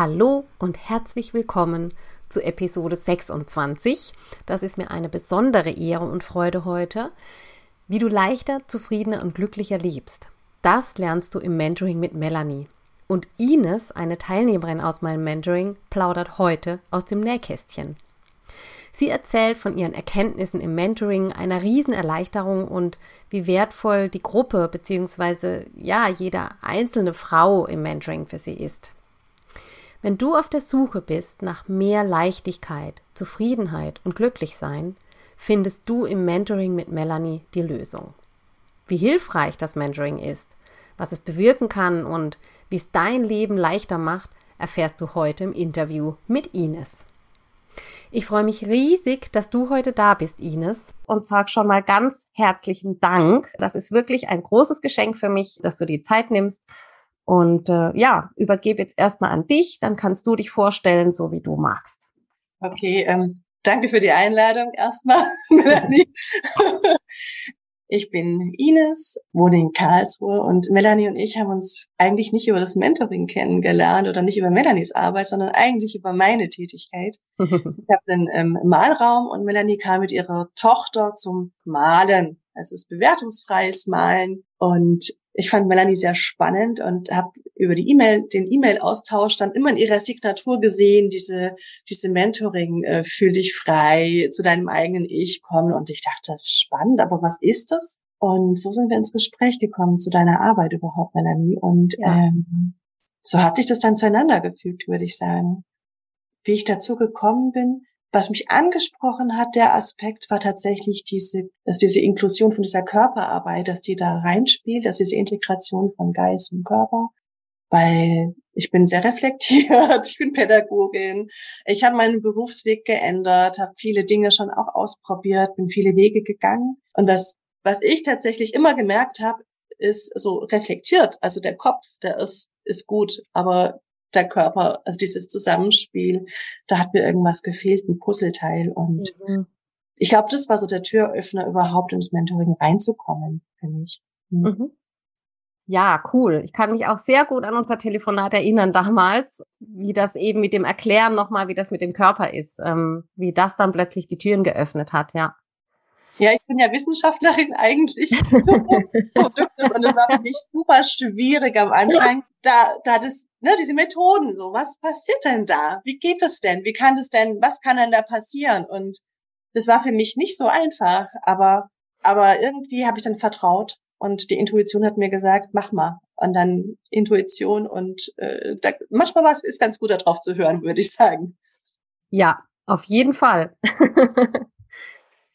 Hallo und herzlich willkommen zu Episode 26. Das ist mir eine besondere Ehre und Freude heute. Wie du leichter, zufriedener und glücklicher lebst. Das lernst du im Mentoring mit Melanie. Und Ines, eine Teilnehmerin aus meinem Mentoring, plaudert heute aus dem Nähkästchen. Sie erzählt von ihren Erkenntnissen im Mentoring, einer Riesenerleichterung und wie wertvoll die Gruppe bzw. ja, jede einzelne Frau im Mentoring für sie ist. Wenn du auf der Suche bist nach mehr Leichtigkeit, Zufriedenheit und Glücklichsein, findest du im Mentoring mit Melanie die Lösung. Wie hilfreich das Mentoring ist, was es bewirken kann und wie es dein Leben leichter macht, erfährst du heute im Interview mit Ines. Ich freue mich riesig, dass du heute da bist, Ines, und sag schon mal ganz herzlichen Dank. Das ist wirklich ein großes Geschenk für mich, dass du die Zeit nimmst und äh, ja, übergebe jetzt erstmal an dich, dann kannst du dich vorstellen, so wie du magst. Okay, ähm, danke für die Einladung erstmal, Melanie. Ich bin Ines, wohne in Karlsruhe und Melanie und ich haben uns eigentlich nicht über das Mentoring kennengelernt oder nicht über Melanies Arbeit, sondern eigentlich über meine Tätigkeit. ich habe einen ähm, Malraum und Melanie kam mit ihrer Tochter zum Malen. Also es ist bewertungsfreies Malen und ich fand Melanie sehr spannend und habe über die E-Mail, den E-Mail-Austausch dann immer in ihrer Signatur gesehen, diese, diese Mentoring, äh, fühl dich frei, zu deinem eigenen Ich kommen. Und ich dachte, spannend, aber was ist das? Und so sind wir ins Gespräch gekommen zu deiner Arbeit überhaupt, Melanie. Und ja. ähm, so hat sich das dann zueinander gefügt, würde ich sagen. Wie ich dazu gekommen bin, was mich angesprochen hat, der Aspekt, war tatsächlich diese, dass diese Inklusion von dieser Körperarbeit, dass die da reinspielt, dass diese Integration von Geist und Körper, weil ich bin sehr reflektiert, ich bin Pädagogin, ich habe meinen Berufsweg geändert, habe viele Dinge schon auch ausprobiert, bin viele Wege gegangen. Und was was ich tatsächlich immer gemerkt habe, ist so reflektiert, also der Kopf, der ist ist gut, aber der Körper, also dieses Zusammenspiel, da hat mir irgendwas gefehlt, ein Puzzleteil. Und mhm. ich glaube, das war so der Türöffner, überhaupt ins Mentoring reinzukommen für mich. Mhm. Mhm. Ja, cool. Ich kann mich auch sehr gut an unser Telefonat erinnern damals, wie das eben mit dem Erklären nochmal, wie das mit dem Körper ist, ähm, wie das dann plötzlich die Türen geöffnet hat, ja. Ja, ich bin ja Wissenschaftlerin eigentlich so Produktes und es war für mich super schwierig am Anfang, da, da das, ne, diese Methoden so, was passiert denn da? Wie geht es denn? Wie kann es denn, was kann denn da passieren? Und das war für mich nicht so einfach, aber, aber irgendwie habe ich dann vertraut und die Intuition hat mir gesagt, mach mal. Und dann Intuition und äh, da, manchmal was ist ganz gut darauf zu hören, würde ich sagen. Ja, auf jeden Fall.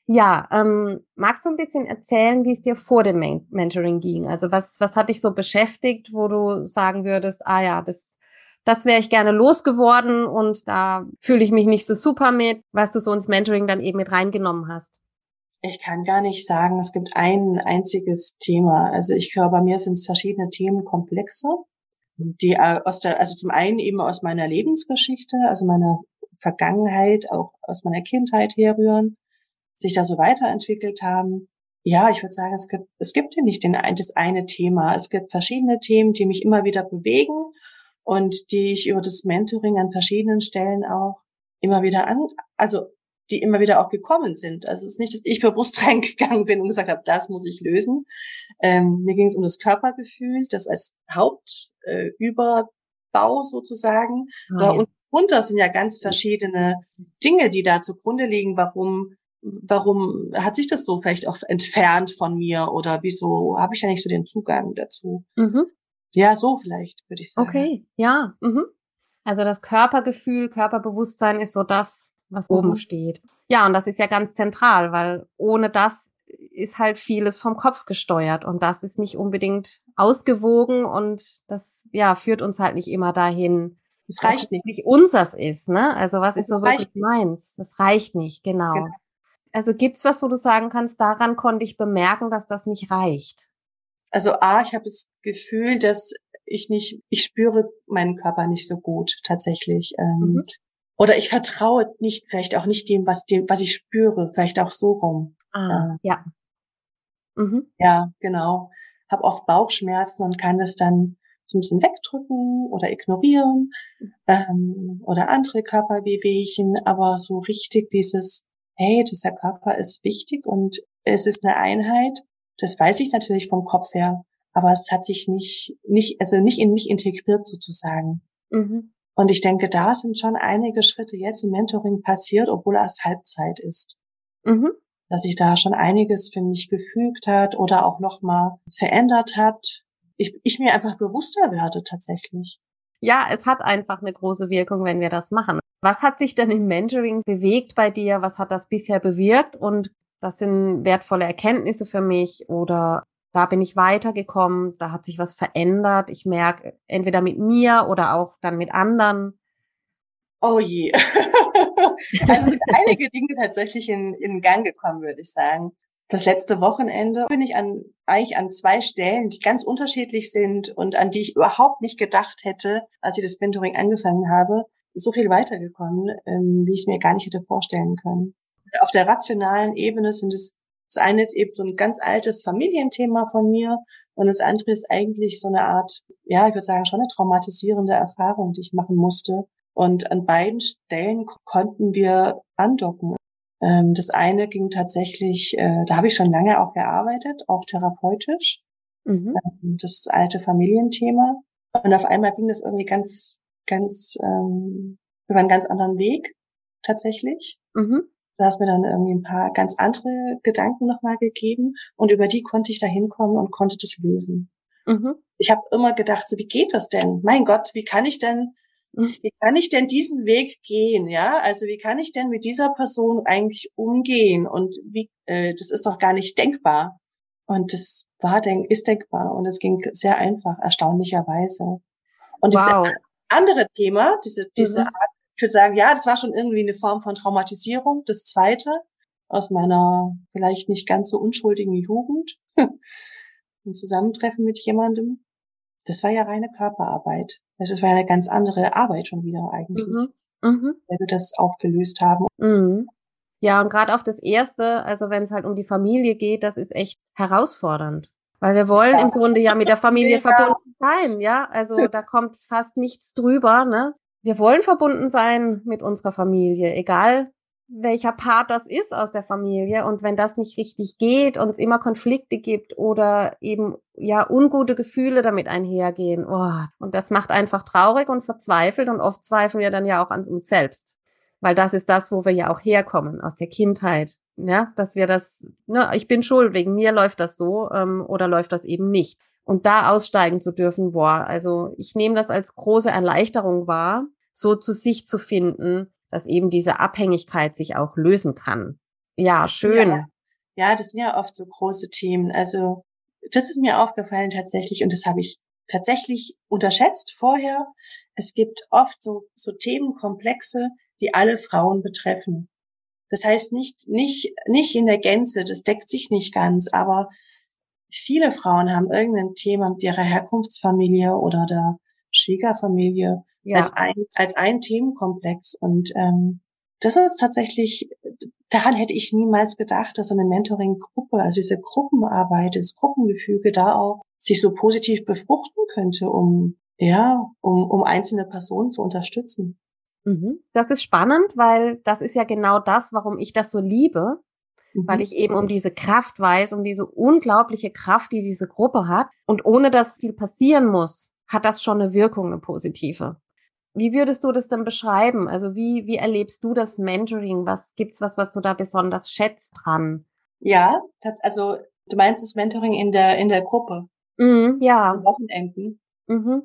Ja, ähm, magst du ein bisschen erzählen, wie es dir vor dem Men Mentoring ging? Also was, was hat dich so beschäftigt, wo du sagen würdest, ah ja, das, das wäre ich gerne losgeworden und da fühle ich mich nicht so super mit, was du so ins Mentoring dann eben mit reingenommen hast? Ich kann gar nicht sagen, es gibt ein einziges Thema. Also ich höre, bei mir sind es verschiedene Themenkomplexe, die äh, aus der, also zum einen eben aus meiner Lebensgeschichte, also meiner Vergangenheit, auch aus meiner Kindheit herrühren sich da so weiterentwickelt haben. Ja, ich würde sagen, es gibt, es gibt hier nicht den, das eine Thema. Es gibt verschiedene Themen, die mich immer wieder bewegen und die ich über das Mentoring an verschiedenen Stellen auch immer wieder an, also die immer wieder auch gekommen sind. Also es ist nicht, dass ich bewusst reingegangen bin und gesagt habe, das muss ich lösen. Ähm, mir ging es um das Körpergefühl, das als Hauptüberbau äh, sozusagen. Oh, ja. und drunter sind ja ganz verschiedene Dinge, die da zugrunde liegen, warum warum hat sich das so vielleicht auch entfernt von mir oder wieso habe ich ja nicht so den Zugang dazu? Mhm. Ja, so vielleicht, würde ich sagen. Okay, ja. Mhm. Also das Körpergefühl, Körperbewusstsein ist so das, was mhm. oben steht. Ja, und das ist ja ganz zentral, weil ohne das ist halt vieles vom Kopf gesteuert und das ist nicht unbedingt ausgewogen und das ja führt uns halt nicht immer dahin. Das reicht nicht. Nicht unseres ist, ne? Also was das ist so wirklich meins? Das reicht nicht, genau. genau. Also gibt's was, wo du sagen kannst, daran konnte ich bemerken, dass das nicht reicht? Also A, ich habe das Gefühl, dass ich nicht, ich spüre meinen Körper nicht so gut tatsächlich. Ähm, mhm. Oder ich vertraue nicht, vielleicht auch nicht dem, was dem, was ich spüre, vielleicht auch so rum. Ah, äh, ja. Mhm. Ja, genau. Hab oft Bauchschmerzen und kann das dann so ein bisschen wegdrücken oder ignorieren ähm, oder andere Körperwehwehchen, aber so richtig dieses, hey, dieser Körper ist wichtig und es ist eine Einheit, das weiß ich natürlich vom Kopf her, aber es hat sich nicht, nicht, also nicht in mich integriert sozusagen. Mhm. Und ich denke, da sind schon einige Schritte jetzt im Mentoring passiert, obwohl erst Halbzeit ist. Mhm. Dass sich da schon einiges für mich gefügt hat oder auch nochmal verändert hat. Ich, ich mir einfach bewusster werde tatsächlich. Ja, es hat einfach eine große Wirkung, wenn wir das machen. Was hat sich denn im Mentoring bewegt bei dir? Was hat das bisher bewirkt? Und das sind wertvolle Erkenntnisse für mich oder da bin ich weitergekommen, da hat sich was verändert. Ich merke entweder mit mir oder auch dann mit anderen. Oh je. also sind einige Dinge tatsächlich in, in Gang gekommen, würde ich sagen. Das letzte Wochenende bin ich an, eigentlich an zwei Stellen, die ganz unterschiedlich sind und an die ich überhaupt nicht gedacht hätte, als ich das Mentoring angefangen habe, so viel weitergekommen, ähm, wie ich es mir gar nicht hätte vorstellen können. Auf der rationalen Ebene sind es das eine ist eben so ein ganz altes Familienthema von mir und das andere ist eigentlich so eine Art, ja, ich würde sagen, schon eine traumatisierende Erfahrung, die ich machen musste. Und an beiden Stellen konnten wir andocken. Ähm, das eine ging tatsächlich, äh, da habe ich schon lange auch gearbeitet, auch therapeutisch. Mhm. Ähm, das alte Familienthema. Und auf einmal ging das irgendwie ganz, ganz ähm, über einen ganz anderen Weg tatsächlich. Mhm. Du hast mir dann irgendwie ein paar ganz andere Gedanken nochmal gegeben und über die konnte ich da hinkommen und konnte das lösen. Mhm. Ich habe immer gedacht, so, wie geht das denn? Mein Gott, wie kann ich denn, mhm. wie kann ich denn diesen Weg gehen? Ja, also wie kann ich denn mit dieser Person eigentlich umgehen? Und wie, äh, das ist doch gar nicht denkbar. Und das war denk, ist denkbar und es ging sehr einfach, erstaunlicherweise. Und wow. Andere Thema, diese, diese mhm. Art ich würde sagen, ja, das war schon irgendwie eine Form von Traumatisierung. Das zweite aus meiner vielleicht nicht ganz so unschuldigen Jugend, ein Zusammentreffen mit jemandem. Das war ja reine Körperarbeit. Das war ja eine ganz andere Arbeit schon wieder eigentlich, mhm. Mhm. wenn wir das aufgelöst haben. Mhm. Ja, und gerade auf das erste, also wenn es halt um die Familie geht, das ist echt herausfordernd. Weil wir wollen ja. im Grunde ja mit der Familie ja. verbunden sein, ja. Also da kommt fast nichts drüber, ne? wir wollen verbunden sein mit unserer Familie, egal welcher Part das ist aus der Familie. Und wenn das nicht richtig geht und es immer Konflikte gibt oder eben ja ungute Gefühle damit einhergehen, oh, und das macht einfach traurig und verzweifelt und oft zweifeln wir dann ja auch an uns selbst. Weil das ist das, wo wir ja auch herkommen, aus der Kindheit. Ja, dass wir das, ne, ich bin schuld, wegen mir läuft das so ähm, oder läuft das eben nicht. Und da aussteigen zu dürfen, boah, also ich nehme das als große Erleichterung wahr, so zu sich zu finden, dass eben diese Abhängigkeit sich auch lösen kann. Ja, schön. Ja, ja das sind ja oft so große Themen. Also das ist mir aufgefallen tatsächlich und das habe ich tatsächlich unterschätzt vorher. Es gibt oft so, so Themenkomplexe, die alle Frauen betreffen. Das heißt nicht, nicht, nicht in der Gänze, das deckt sich nicht ganz, aber viele Frauen haben irgendein Thema mit ihrer Herkunftsfamilie oder der Schwiegerfamilie, ja. als, ein, als ein Themenkomplex. Und ähm, das ist tatsächlich, daran hätte ich niemals gedacht, dass eine Mentoring-Gruppe, also diese Gruppenarbeit, das Gruppengefüge da auch sich so positiv befruchten könnte, um ja, um, um einzelne Personen zu unterstützen. Mhm. Das ist spannend, weil das ist ja genau das, warum ich das so liebe, mhm. weil ich eben um diese Kraft weiß, um diese unglaubliche Kraft, die diese Gruppe hat. Und ohne dass viel passieren muss, hat das schon eine Wirkung, eine positive. Wie würdest du das denn beschreiben? Also wie, wie erlebst du das Mentoring? Was gibt's was, was du da besonders schätzt dran? Ja, das, also du meinst das Mentoring in der in der Gruppe? Mhm, ja. An Wochenenden. Mhm.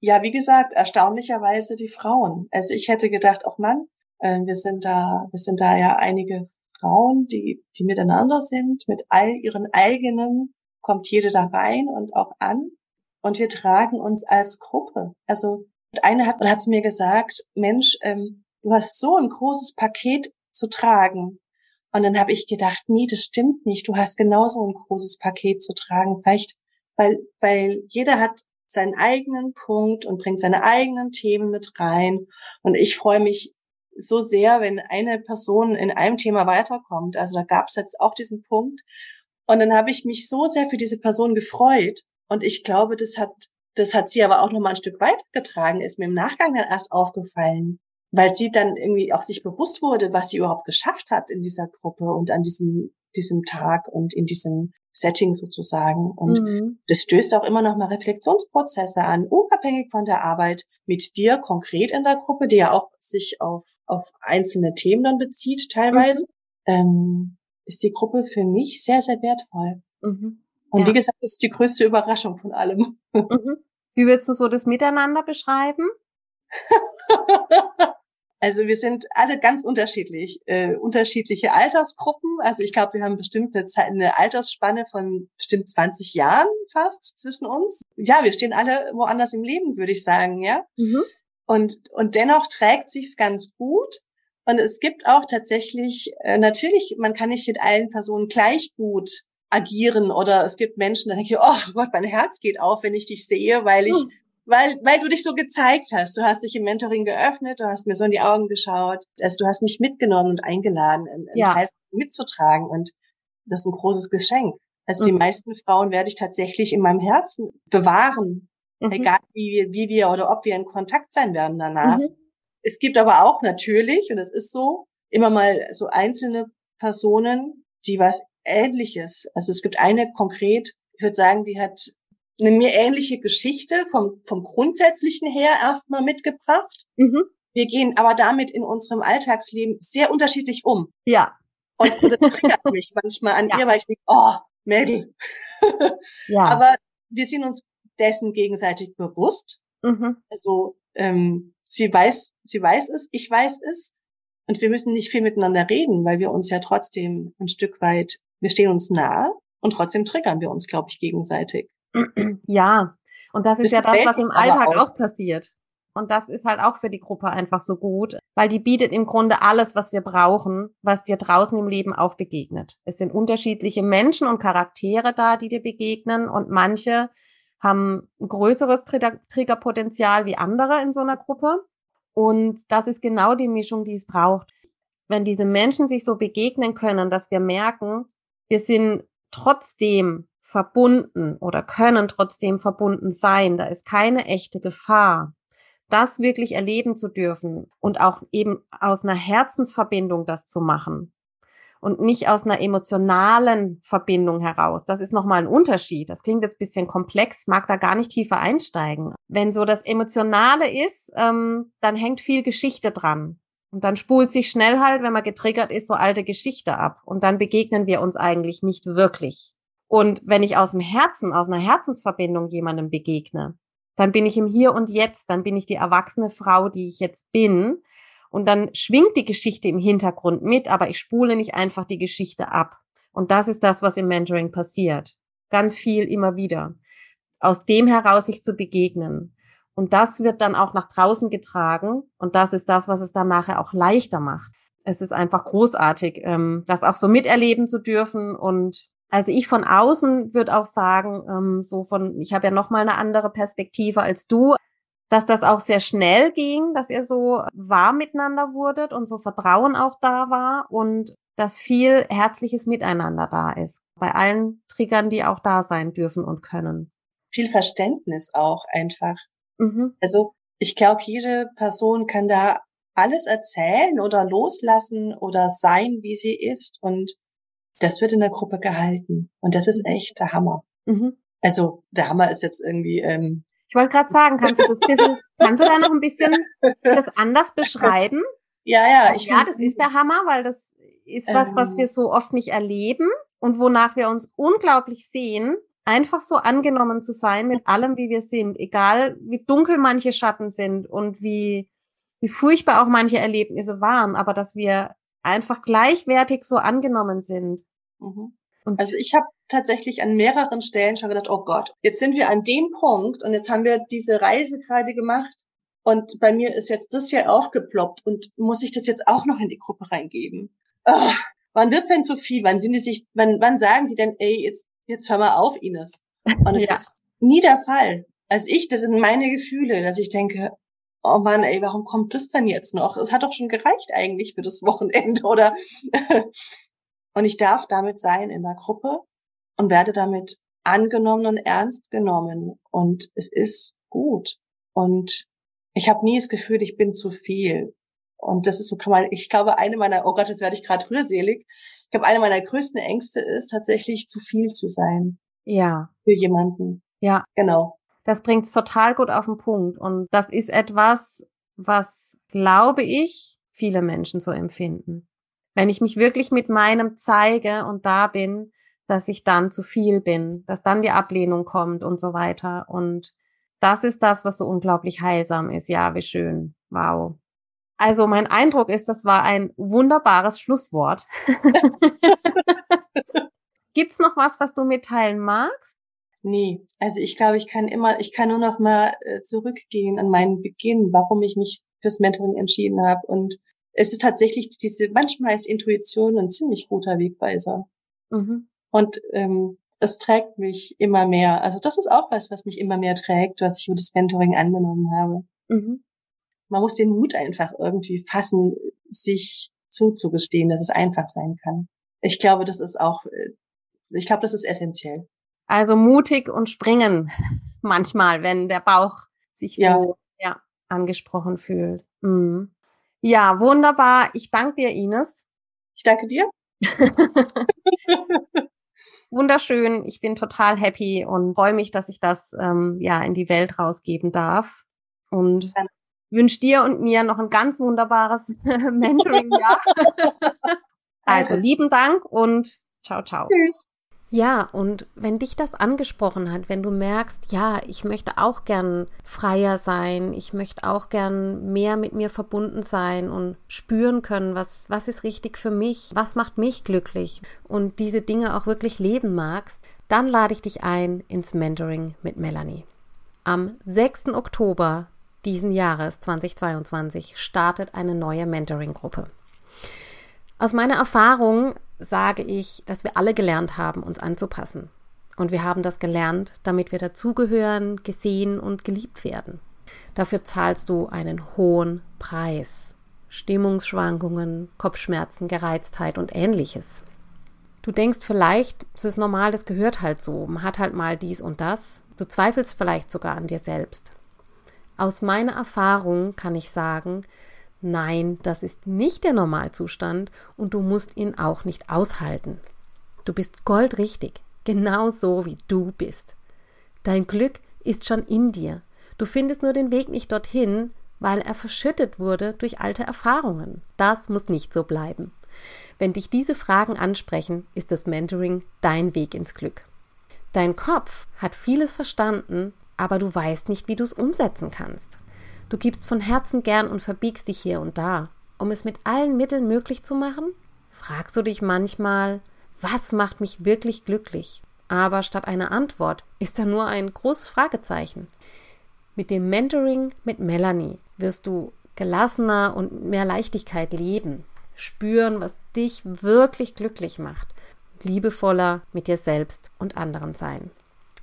Ja, wie gesagt, erstaunlicherweise die Frauen. Also ich hätte gedacht, auch Mann, äh, wir sind da, wir sind da ja einige Frauen, die die miteinander sind, mit all ihren eigenen, kommt jede da rein und auch an. Und wir tragen uns als Gruppe. Also eine hat, hat zu mir gesagt, Mensch, ähm, du hast so ein großes Paket zu tragen. Und dann habe ich gedacht, nee, das stimmt nicht. Du hast genauso ein großes Paket zu tragen. Vielleicht, weil, weil jeder hat seinen eigenen Punkt und bringt seine eigenen Themen mit rein. Und ich freue mich so sehr, wenn eine Person in einem Thema weiterkommt. Also da gab es jetzt auch diesen Punkt. Und dann habe ich mich so sehr für diese Person gefreut. Und ich glaube, das hat das hat sie aber auch noch mal ein Stück weitergetragen, ist mir im Nachgang dann erst aufgefallen, weil sie dann irgendwie auch sich bewusst wurde, was sie überhaupt geschafft hat in dieser Gruppe und an diesem, diesem Tag und in diesem Setting sozusagen. Und mhm. das stößt auch immer noch mal Reflexionsprozesse an, unabhängig von der Arbeit mit dir konkret in der Gruppe, die ja auch sich auf, auf einzelne Themen dann bezieht teilweise, mhm. ähm, ist die Gruppe für mich sehr, sehr wertvoll. Mhm. Und ja. wie gesagt, das ist die größte Überraschung von allem. Mhm. Wie würdest du so das Miteinander beschreiben? also wir sind alle ganz unterschiedlich, äh, unterschiedliche Altersgruppen. Also ich glaube, wir haben bestimmt eine, Zeit, eine Altersspanne von bestimmt 20 Jahren fast zwischen uns. Ja, wir stehen alle woanders im Leben, würde ich sagen, ja. Mhm. Und, und dennoch trägt sich's ganz gut. Und es gibt auch tatsächlich, äh, natürlich, man kann nicht mit allen Personen gleich gut agieren oder es gibt Menschen, da denke ich, oh Gott, mein Herz geht auf, wenn ich dich sehe, weil ich, hm. Weil, weil du dich so gezeigt hast. Du hast dich im Mentoring geöffnet, du hast mir so in die Augen geschaut, also du hast mich mitgenommen und eingeladen, einen ja. Teil mitzutragen und das ist ein großes Geschenk. Also mhm. die meisten Frauen werde ich tatsächlich in meinem Herzen bewahren, mhm. egal wie wir, wie wir oder ob wir in Kontakt sein werden danach. Mhm. Es gibt aber auch natürlich, und es ist so, immer mal so einzelne Personen, die was Ähnliches. Also es gibt eine konkret, ich würde sagen, die hat eine mir ähnliche Geschichte vom, vom Grundsätzlichen her erstmal mitgebracht. Mhm. Wir gehen aber damit in unserem Alltagsleben sehr unterschiedlich um. Ja. Und, das triggert mich manchmal an ja. ihr, weil ich denke, oh, Mädel. ja. Aber wir sind uns dessen gegenseitig bewusst. Mhm. Also ähm, sie weiß, sie weiß es, ich weiß es. Und wir müssen nicht viel miteinander reden, weil wir uns ja trotzdem ein Stück weit wir stehen uns nahe und trotzdem triggern wir uns, glaube ich, gegenseitig. Ja, und das, das ist ja das, was im Alltag auch. auch passiert. Und das ist halt auch für die Gruppe einfach so gut, weil die bietet im Grunde alles, was wir brauchen, was dir draußen im Leben auch begegnet. Es sind unterschiedliche Menschen und Charaktere da, die dir begegnen und manche haben ein größeres Triggerpotenzial wie andere in so einer Gruppe. Und das ist genau die Mischung, die es braucht. Wenn diese Menschen sich so begegnen können, dass wir merken, wir sind trotzdem verbunden oder können trotzdem verbunden sein. Da ist keine echte Gefahr. Das wirklich erleben zu dürfen und auch eben aus einer Herzensverbindung das zu machen und nicht aus einer emotionalen Verbindung heraus. Das ist nochmal ein Unterschied. Das klingt jetzt bisschen komplex, mag da gar nicht tiefer einsteigen. Wenn so das Emotionale ist, ähm, dann hängt viel Geschichte dran. Und dann spult sich schnell halt, wenn man getriggert ist, so alte Geschichte ab. Und dann begegnen wir uns eigentlich nicht wirklich. Und wenn ich aus dem Herzen, aus einer Herzensverbindung jemandem begegne, dann bin ich im Hier und Jetzt, dann bin ich die erwachsene Frau, die ich jetzt bin. Und dann schwingt die Geschichte im Hintergrund mit, aber ich spule nicht einfach die Geschichte ab. Und das ist das, was im Mentoring passiert. Ganz viel immer wieder. Aus dem heraus sich zu begegnen. Und das wird dann auch nach draußen getragen. Und das ist das, was es dann nachher auch leichter macht. Es ist einfach großartig, ähm, das auch so miterleben zu dürfen. Und also ich von außen würde auch sagen, ähm, so von, ich habe ja noch mal eine andere Perspektive als du, dass das auch sehr schnell ging, dass ihr so warm miteinander wurdet und so Vertrauen auch da war und dass viel herzliches Miteinander da ist. Bei allen Triggern, die auch da sein dürfen und können. Viel Verständnis auch einfach. Mhm. Also ich glaube, jede Person kann da alles erzählen oder loslassen oder sein, wie sie ist. Und das wird in der Gruppe gehalten. Und das ist mhm. echt der Hammer. Mhm. Also der Hammer ist jetzt irgendwie ähm, Ich wollte gerade sagen, kannst du das bisschen, kannst du da noch ein bisschen das anders beschreiben? Ja, ja. Ich ja, das ist der Hammer, weil das ist was, was wir ähm. so oft nicht erleben und wonach wir uns unglaublich sehen, einfach so angenommen zu sein mit allem, wie wir sind, egal wie dunkel manche Schatten sind und wie, wie furchtbar auch manche Erlebnisse waren, aber dass wir einfach gleichwertig so angenommen sind. Mhm. also ich habe tatsächlich an mehreren Stellen schon gedacht, oh Gott, jetzt sind wir an dem Punkt und jetzt haben wir diese Reise gerade gemacht und bei mir ist jetzt das hier aufgeploppt und muss ich das jetzt auch noch in die Gruppe reingeben? Oh, wann wird's denn zu viel? Wann sind die sich, wann, wann sagen die denn, ey, jetzt, jetzt hör mal auf, Ines? Und es ja. ist nie der Fall. Also ich, das sind meine Gefühle, dass ich denke, oh Mann, ey, warum kommt das denn jetzt noch? Es hat doch schon gereicht eigentlich für das Wochenende, oder? und ich darf damit sein in der Gruppe und werde damit angenommen und ernst genommen. Und es ist gut. Und ich habe nie das Gefühl, ich bin zu viel. Und das ist so kann man, ich glaube, eine meiner, oh Gott, jetzt werde ich gerade rührselig. Ich glaube, eine meiner größten Ängste ist tatsächlich zu viel zu sein. Ja. Für jemanden. Ja. Genau. Das bringt's total gut auf den Punkt. Und das ist etwas, was, glaube ich, viele Menschen so empfinden. Wenn ich mich wirklich mit meinem zeige und da bin, dass ich dann zu viel bin, dass dann die Ablehnung kommt und so weiter. Und das ist das, was so unglaublich heilsam ist. Ja, wie schön. Wow. Also mein Eindruck ist, das war ein wunderbares Schlusswort. Gibt's noch was, was du mitteilen magst? Nee, also ich glaube, ich kann immer, ich kann nur noch mal äh, zurückgehen an meinen Beginn, warum ich mich fürs Mentoring entschieden habe. Und es ist tatsächlich diese, manchmal ist Intuition ein ziemlich guter Wegweiser. Mhm. Und ähm, es trägt mich immer mehr. Also das ist auch was, was mich immer mehr trägt, was ich über das Mentoring angenommen habe. Mhm. Man muss den Mut einfach irgendwie fassen, sich zuzugestehen, dass es einfach sein kann. Ich glaube, das ist auch, äh, ich glaube, das ist essentiell. Also mutig und springen manchmal, wenn der Bauch sich ja. wo, ja, angesprochen fühlt. Mhm. Ja, wunderbar. Ich danke dir, Ines. Ich danke dir. Wunderschön. Ich bin total happy und freue mich, dass ich das ähm, ja in die Welt rausgeben darf. Und ja. wünsche dir und mir noch ein ganz wunderbares Mentoring-Jahr. also lieben Dank und ciao, ciao. Tschüss. Ja, und wenn dich das angesprochen hat, wenn du merkst, ja, ich möchte auch gern freier sein, ich möchte auch gern mehr mit mir verbunden sein und spüren können, was, was ist richtig für mich, was macht mich glücklich und diese Dinge auch wirklich leben magst, dann lade ich dich ein ins Mentoring mit Melanie. Am 6. Oktober diesen Jahres 2022 startet eine neue Mentoring-Gruppe. Aus meiner Erfahrung sage ich, dass wir alle gelernt haben, uns anzupassen. Und wir haben das gelernt, damit wir dazugehören, gesehen und geliebt werden. Dafür zahlst du einen hohen Preis. Stimmungsschwankungen, Kopfschmerzen, Gereiztheit und ähnliches. Du denkst vielleicht, es ist normal, das gehört halt so, man hat halt mal dies und das. Du zweifelst vielleicht sogar an dir selbst. Aus meiner Erfahrung kann ich sagen, Nein, das ist nicht der Normalzustand und du musst ihn auch nicht aushalten. Du bist goldrichtig, genau so wie du bist. Dein Glück ist schon in dir. Du findest nur den Weg nicht dorthin, weil er verschüttet wurde durch alte Erfahrungen. Das muss nicht so bleiben. Wenn dich diese Fragen ansprechen, ist das Mentoring dein Weg ins Glück. Dein Kopf hat vieles verstanden, aber du weißt nicht, wie du es umsetzen kannst. Du gibst von Herzen gern und verbiegst dich hier und da. Um es mit allen Mitteln möglich zu machen? Fragst du dich manchmal, was macht mich wirklich glücklich? Aber statt einer Antwort ist da nur ein großes Fragezeichen. Mit dem Mentoring mit Melanie wirst du gelassener und mehr Leichtigkeit leben, spüren, was dich wirklich glücklich macht, liebevoller mit dir selbst und anderen sein.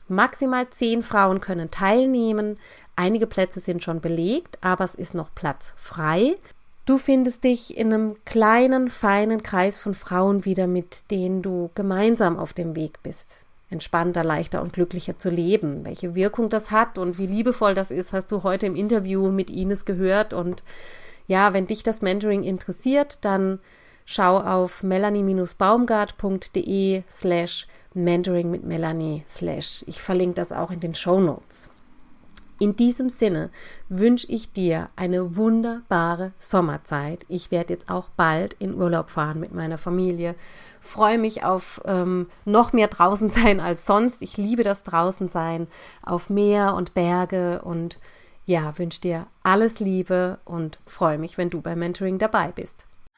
Maximal zehn Frauen können teilnehmen. Einige Plätze sind schon belegt, aber es ist noch Platz frei. Du findest dich in einem kleinen, feinen Kreis von Frauen wieder, mit denen du gemeinsam auf dem Weg bist, entspannter, leichter und glücklicher zu leben. Welche Wirkung das hat und wie liebevoll das ist, hast du heute im Interview mit Ines gehört. Und ja, wenn dich das Mentoring interessiert, dann schau auf melanie-baumgart.de slash Mentoring mit Melanie slash. Ich verlinke das auch in den Show Notes. In diesem Sinne wünsche ich dir eine wunderbare Sommerzeit. Ich werde jetzt auch bald in Urlaub fahren mit meiner Familie. Freue mich auf ähm, noch mehr draußen sein als sonst. Ich liebe das draußen sein, auf Meer und Berge und ja, wünsche dir alles Liebe und freue mich, wenn du beim Mentoring dabei bist.